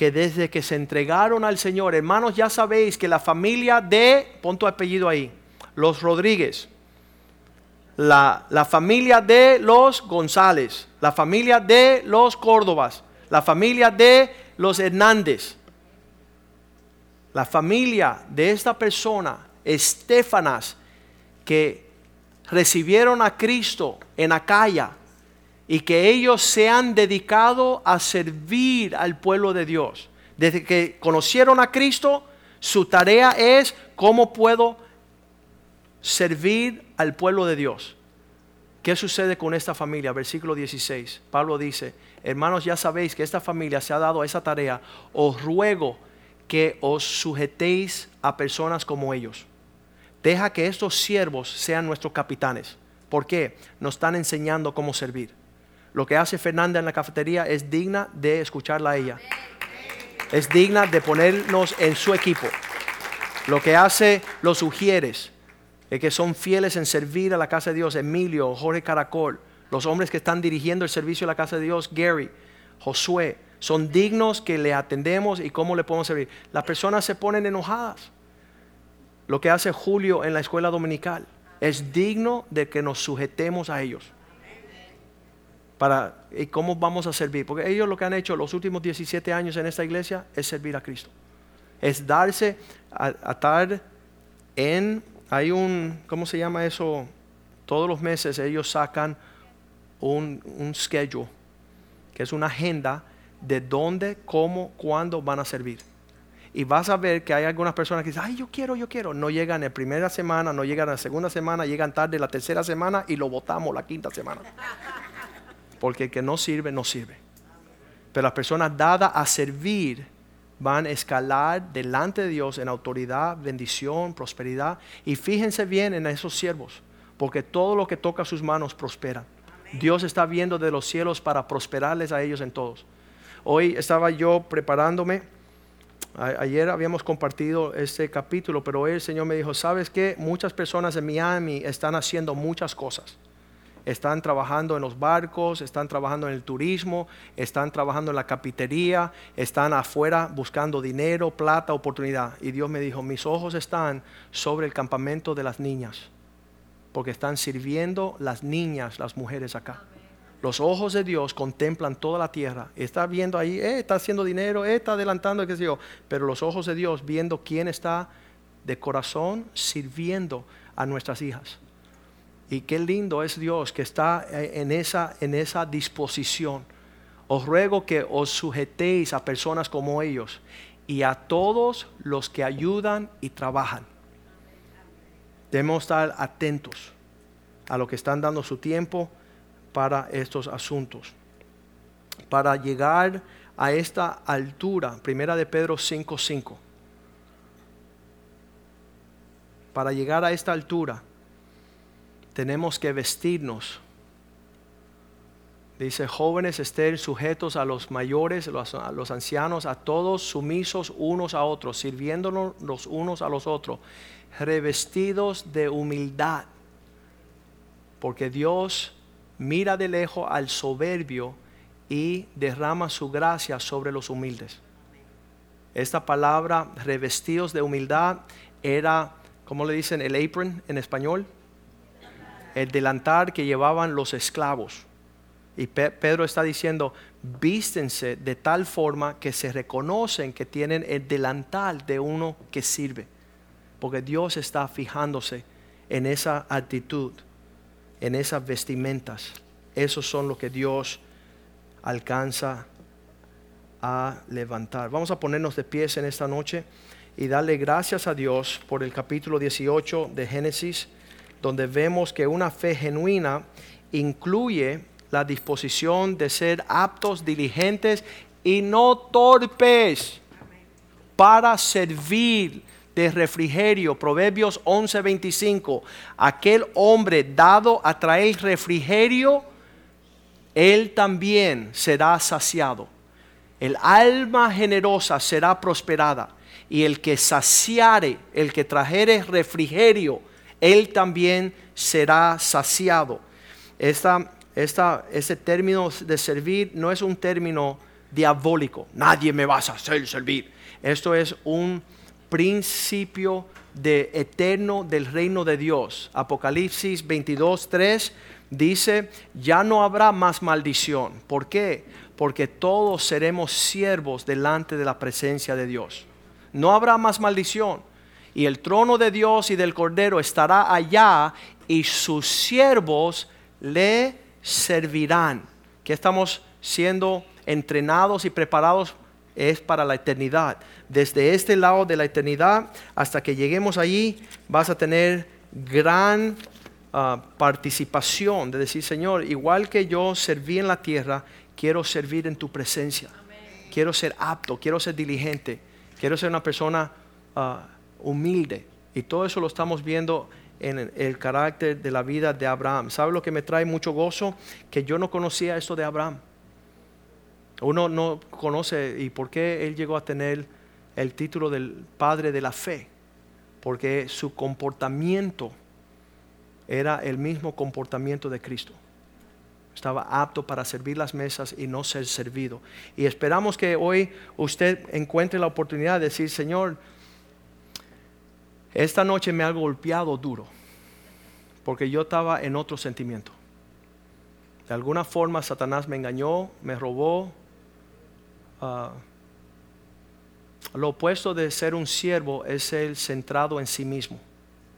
que desde que se entregaron al Señor, hermanos, ya sabéis que la familia de, pon tu apellido ahí, los Rodríguez, la, la familia de los González, la familia de los Córdobas, la familia de los Hernández, la familia de esta persona Estefanas que recibieron a Cristo en Acaya y que ellos se han dedicado a servir al pueblo de Dios. Desde que conocieron a Cristo, su tarea es cómo puedo servir al pueblo de Dios. ¿Qué sucede con esta familia? Versículo 16. Pablo dice, hermanos, ya sabéis que esta familia se ha dado a esa tarea. Os ruego que os sujetéis a personas como ellos Deja que estos siervos sean nuestros capitanes. ¿Por qué? Nos están enseñando cómo servir. Lo que hace Fernanda en la cafetería es digna de escucharla a ella. Es digna de ponernos en su equipo. Lo que hace los ujieres, que son fieles en servir a la casa de Dios, Emilio, Jorge Caracol, los hombres que están dirigiendo el servicio a la casa de Dios, Gary, Josué, son dignos que le atendemos y cómo le podemos servir. Las personas se ponen enojadas lo que hace Julio en la escuela dominical. Es digno de que nos sujetemos a ellos. Para, ¿Y cómo vamos a servir? Porque ellos lo que han hecho los últimos 17 años en esta iglesia es servir a Cristo. Es darse a, estar en, hay un, ¿cómo se llama eso? Todos los meses ellos sacan un, un schedule, que es una agenda de dónde, cómo, cuándo van a servir. Y vas a ver que hay algunas personas que dicen, ay, yo quiero, yo quiero. No llegan la primera semana, no llegan la segunda semana, llegan tarde la tercera semana y lo votamos la quinta semana. Porque el que no sirve, no sirve. Pero las personas dadas a servir van a escalar delante de Dios en autoridad, bendición, prosperidad. Y fíjense bien en esos siervos, porque todo lo que toca sus manos prospera. Dios está viendo de los cielos para prosperarles a ellos en todos. Hoy estaba yo preparándome Ayer habíamos compartido este capítulo, pero hoy el Señor me dijo, ¿sabes qué? Muchas personas en Miami están haciendo muchas cosas. Están trabajando en los barcos, están trabajando en el turismo, están trabajando en la capitería, están afuera buscando dinero, plata, oportunidad. Y Dios me dijo, mis ojos están sobre el campamento de las niñas, porque están sirviendo las niñas, las mujeres acá. Los ojos de Dios contemplan toda la tierra. Está viendo ahí, eh, está haciendo dinero, eh, está adelantando, qué sé yo. Pero los ojos de Dios viendo quién está de corazón sirviendo a nuestras hijas. Y qué lindo es Dios que está eh, en esa, en esa disposición. Os ruego que os sujetéis a personas como ellos y a todos los que ayudan y trabajan. Debemos estar atentos a lo que están dando su tiempo para estos asuntos. Para llegar a esta altura, primera de Pedro 5:5. Para llegar a esta altura, tenemos que vestirnos Dice, jóvenes estén sujetos a los mayores, a los ancianos, a todos sumisos unos a otros, sirviéndonos los unos a los otros, revestidos de humildad. Porque Dios mira de lejos al soberbio y derrama su gracia sobre los humildes. Esta palabra, revestidos de humildad, era, ¿cómo le dicen? El apron en español. El delantal que llevaban los esclavos y Pedro está diciendo, vístense de tal forma que se reconocen que tienen el delantal de uno que sirve. Porque Dios está fijándose en esa actitud, en esas vestimentas. Esos son lo que Dios alcanza a levantar. Vamos a ponernos de pies en esta noche y darle gracias a Dios por el capítulo 18 de Génesis, donde vemos que una fe genuina incluye la disposición de ser aptos, diligentes y no torpes para servir de refrigerio. Proverbios 11:25. Aquel hombre dado a traer refrigerio, él también será saciado. El alma generosa será prosperada. Y el que saciare, el que trajere refrigerio, él también será saciado. Este término de servir no es un término diabólico. Nadie me va a hacer servir. Esto es un principio de eterno del reino de Dios. Apocalipsis 22, 3 dice, ya no habrá más maldición. ¿Por qué? Porque todos seremos siervos delante de la presencia de Dios. No habrá más maldición. Y el trono de Dios y del Cordero estará allá y sus siervos le servirán. Que estamos siendo entrenados y preparados es para la eternidad. Desde este lado de la eternidad hasta que lleguemos allí vas a tener gran ah, participación de decir, Señor, igual que yo serví en la tierra, quiero servir en tu presencia. Quiero ser apto, quiero ser diligente, quiero ser una persona ah, humilde. Y todo eso lo estamos viendo en el carácter de la vida de Abraham. ¿Sabe lo que me trae mucho gozo? Que yo no conocía esto de Abraham. Uno no conoce y por qué él llegó a tener el título del padre de la fe. Porque su comportamiento era el mismo comportamiento de Cristo. Estaba apto para servir las mesas y no ser servido. Y esperamos que hoy usted encuentre la oportunidad de decir, Señor, esta noche me ha golpeado duro, porque yo estaba en otro sentimiento. De alguna forma Satanás me engañó, me robó. Ah, lo opuesto de ser un siervo es ser centrado en sí mismo,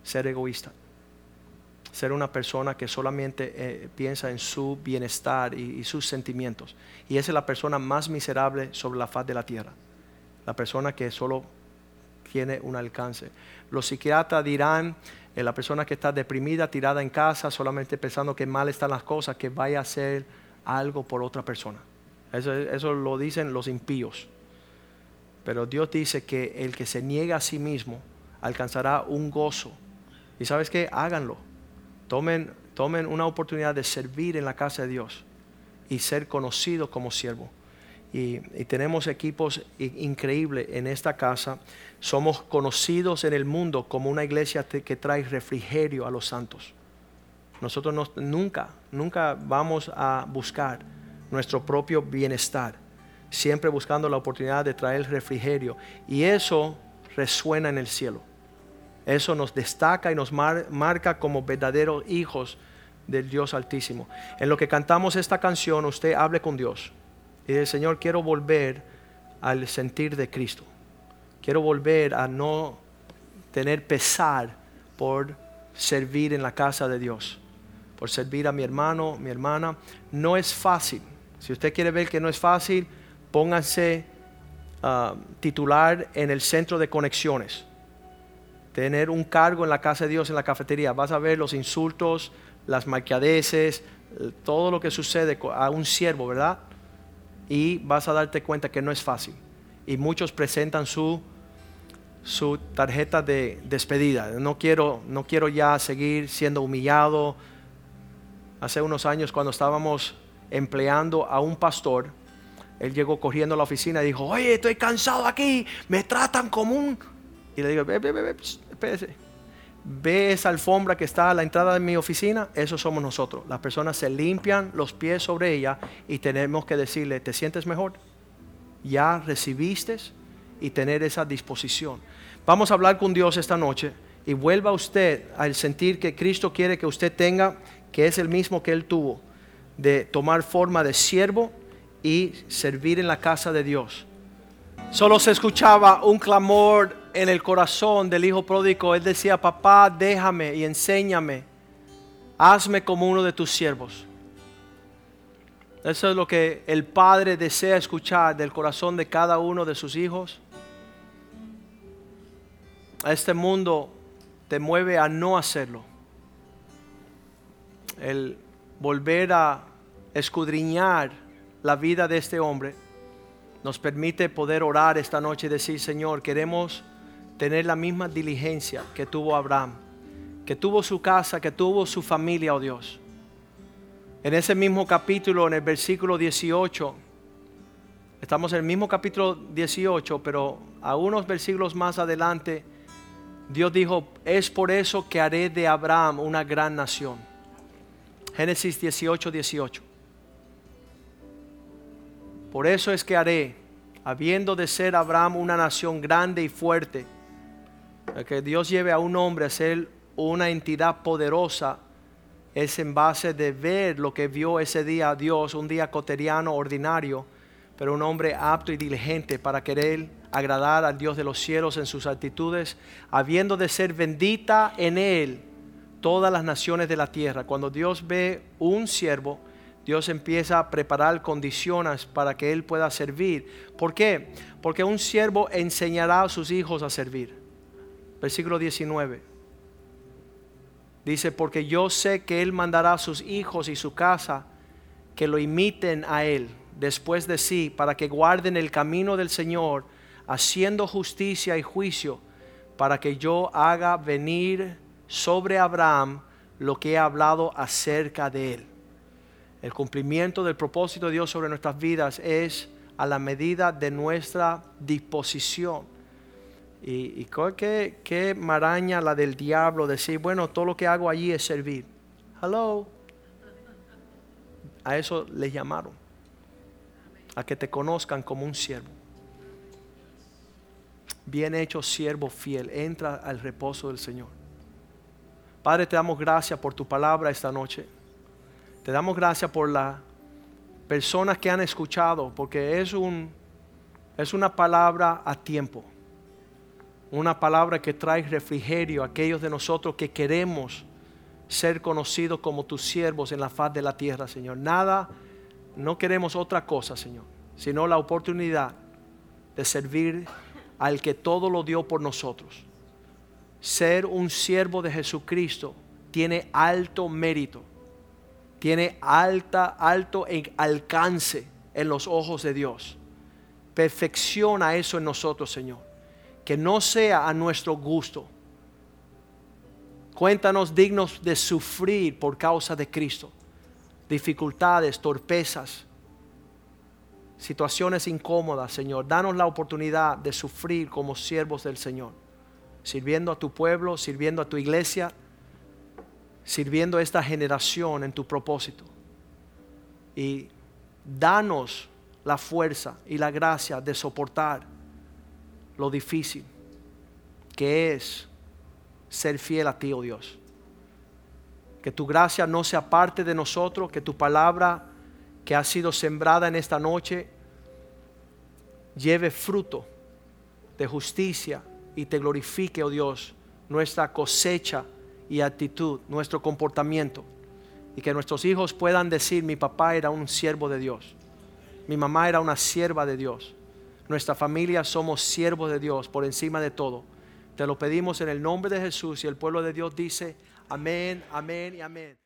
ser egoísta. Ser una persona que solamente eh, piensa en su bienestar y, y sus sentimientos. Y esa es la persona más miserable sobre la faz de la tierra. La persona que solo tiene un alcance. Los psiquiatras dirán, eh, la persona que está deprimida, tirada en casa, solamente pensando que mal están las cosas, que vaya a hacer algo por otra persona. Eso, eso lo dicen los impíos. Pero Dios dice que el que se niega a sí mismo alcanzará un gozo. Y sabes qué, háganlo. Tomen, tomen una oportunidad de servir en la casa de Dios y ser conocidos como siervo. Y, tenemos equipos increíbles en esta casa somos conocidos en el mundo como una iglesia que trae refrigerio a los santos. Nosotros nunca, nunca vamos a buscar nuestro propio bienestar, siempre buscando la oportunidad de traer refrigerio. Y eso resuena en el cielo. Eso nos destaca y nos marca como verdaderos hijos del Dios Altísimo. En lo que cantamos esta canción, usted hable con Dios. Y dice, Señor, quiero volver al sentir de Cristo. Quiero volver a no tener pesar por servir en la casa de Dios, por servir a mi hermano, mi hermana. No es fácil. Si usted quiere ver que no es fácil, pónganse uh, titular en el centro de conexiones. Tener un cargo en la casa de Dios, en la cafetería. Vas a ver los insultos, las marquadeces, todo lo que sucede a un siervo, ¿verdad? Y vas a darte cuenta que no es fácil. Y muchos presentan su su tarjeta de despedida. No quiero, no quiero ya seguir siendo humillado. Hace unos años cuando estábamos empleando a un pastor. Él llegó corriendo a la oficina y dijo, oye, estoy cansado aquí, me tratan como un... Y le digo, ve, ve, ve, espérese. Ve esa alfombra que está a la entrada de mi oficina, eso somos nosotros. Las personas se limpian los pies sobre ella y tenemos que decirle, ¿te sientes mejor? Ya recibiste y tener esa disposición. Vamos a hablar con Dios esta noche y vuelva usted al sentir que Cristo quiere que usted tenga, que es el mismo que Él tuvo, de tomar forma de siervo y servir en la casa de Dios. Solo se escuchaba un clamor en el corazón del hijo pródigo. Él decía, papá, déjame y enséñame. Hazme como uno de tus siervos. Eso es lo que el Padre desea escuchar del corazón de cada uno de sus hijos. Este mundo te mueve a no hacerlo. El volver a escudriñar la vida de este hombre nos permite poder orar esta noche y decir, Señor, queremos tener la misma diligencia que tuvo Abraham, que tuvo su casa, que tuvo su familia, oh Dios. En ese mismo capítulo, en el versículo 18, estamos en el mismo capítulo 18, pero a unos versículos más adelante, Dios dijo, es por eso que haré de Abraham una gran nación. Génesis 18, 18. Por eso es que haré, habiendo de ser Abraham una nación grande y fuerte, que Dios lleve a un hombre a ser una entidad poderosa, es en base de ver lo que vio ese día a Dios, un día coteriano, ordinario, pero un hombre apto y diligente para querer agradar al Dios de los cielos en sus actitudes, habiendo de ser bendita en él todas las naciones de la tierra. Cuando Dios ve un siervo, Dios empieza a preparar condiciones para que él pueda servir. ¿Por qué? Porque un siervo enseñará a sus hijos a servir. Versículo 19. Dice, porque yo sé que él mandará a sus hijos y su casa que lo imiten a él después de sí, para que guarden el camino del Señor, haciendo justicia y juicio, para que yo haga venir sobre Abraham lo que he hablado acerca de él. El cumplimiento del propósito de Dios sobre nuestras vidas es a la medida de nuestra disposición. Y, qué maraña la del diablo decir, bueno, todo lo que hago allí es servir. Hello. A eso le llamaron. A que te conozcan como un siervo. Bien hecho, siervo fiel. Entra al reposo del Señor. Padre, te damos gracias por tu palabra esta noche. Te damos gracias por las personas que han escuchado, porque es, un, es una palabra a tiempo. Una palabra que trae refrigerio a aquellos de nosotros que queremos ser conocidos como tus siervos en la faz de la tierra, Señor. Nada, no queremos otra cosa, Señor, sino la oportunidad de servir al que todo lo dio por nosotros. Ser un siervo de Jesucristo tiene alto mérito tiene alta, alto alcance en los ojos de Dios. Perfecciona eso en nosotros, Señor. Que no sea a nuestro gusto. Cuéntanos dignos de sufrir por causa de Cristo. Dificultades, torpezas, situaciones incómodas, Señor. Danos la oportunidad de sufrir como siervos del Señor. Sirviendo a tu pueblo, sirviendo a tu iglesia, sirviendo a esta generación en tu propósito. Y danos la fuerza y la gracia de soportar lo difícil que es ser fiel a ti, oh Dios. Que tu gracia no sea parte de nosotros, que tu palabra que ha sido sembrada en esta noche lleve fruto de justicia y te glorifique, oh Dios, nuestra cosecha y actitud, nuestro comportamiento. Y que nuestros hijos puedan decir, mi papá era un siervo de Dios. Mi mamá era una sierva de Dios. Nuestra familia somos siervos de Dios por encima de todo. Te lo pedimos en el nombre de Jesús y el pueblo de Dios dice, amén, amén y amén.